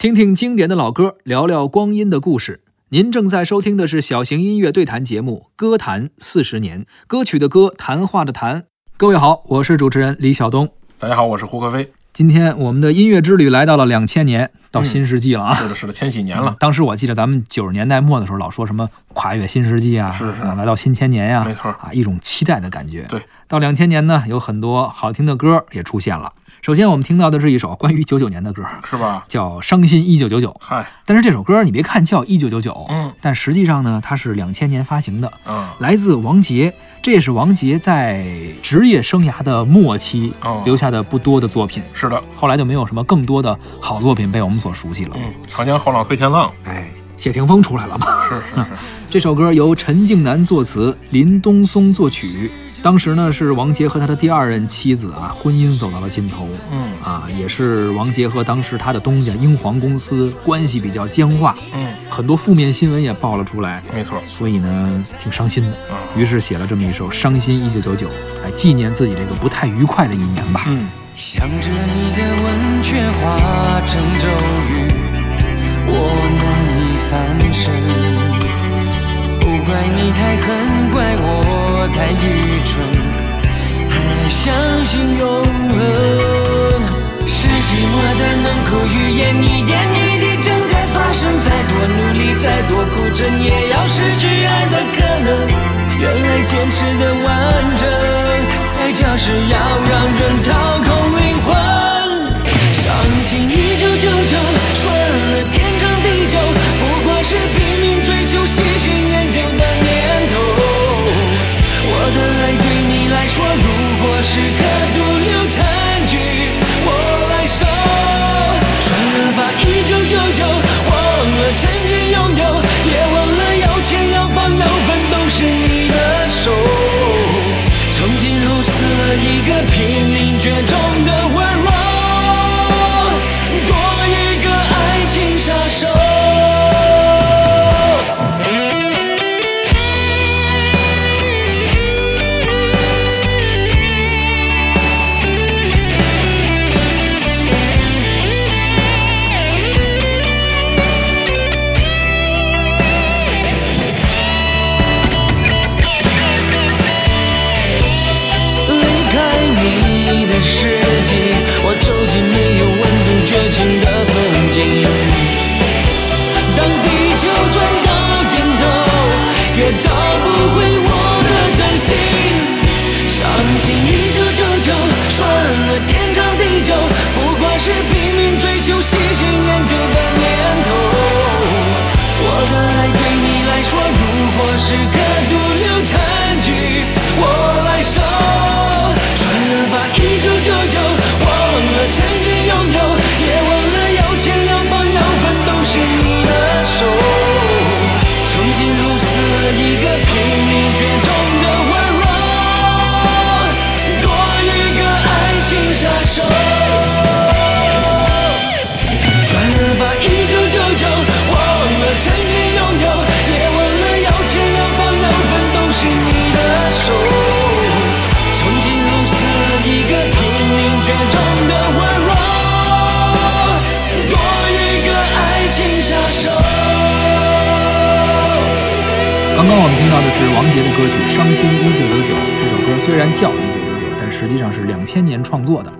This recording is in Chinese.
听听经典的老歌，聊聊光阴的故事。您正在收听的是小型音乐对谈节目《歌坛四十年》，歌曲的歌，谈话的谈。各位好，我是主持人李晓东。大家好，我是胡可飞。今天我们的音乐之旅来到了两千年，到新世纪了啊！是的，是的，千禧年了。当时我记得咱们九十年代末的时候，老说什么跨越新世纪啊，是是，来到新千年呀，没错啊，一种期待的感觉。对，到两千年呢，有很多好听的歌也出现了。首先，我们听到的是一首关于九九年的歌，是吧？叫《伤心一九九九》。嗨，但是这首歌你别看叫一九九九，嗯，但实际上呢，它是两千年发行的，嗯，来自王杰，这也是王杰在职业生涯的末期留下的不多的作品。是的，后来就没有什么更多的好作品被我们所熟悉了。嗯，长江后浪推前浪，哎，谢霆锋出来了嘛？是是是。这首歌由陈静南作词，林东松作曲。当时呢，是王杰和他的第二任妻子啊，婚姻走到了尽头。嗯啊，也是王杰和当时他的东家英皇公司关系比较僵化。嗯，很多负面新闻也爆了出来。没错，所以呢，挺伤心的。嗯，于是写了这么一首《伤心一九九九》，来纪念自己这个不太愉快的一年吧。嗯，想着你的吻却化成翻身。不怪你太狠，怪我太愚蠢，还相信永恒。是寂寞的能口预言，一点一滴正在发生。再多努力，再多苦撑，也要失去爱的可能。原来坚持的完整，爱就是要让人绝情的风景。当地球转到尽头，也找不回我的真心。伤心一九九九，算了天长地久，不过是拼命追求喜新厌旧的念头。我的爱对你来说，如果是个刚刚我们听到的是王杰的歌曲《伤心一九九九》。这首歌虽然叫一九九九，但实际上是两千年创作的。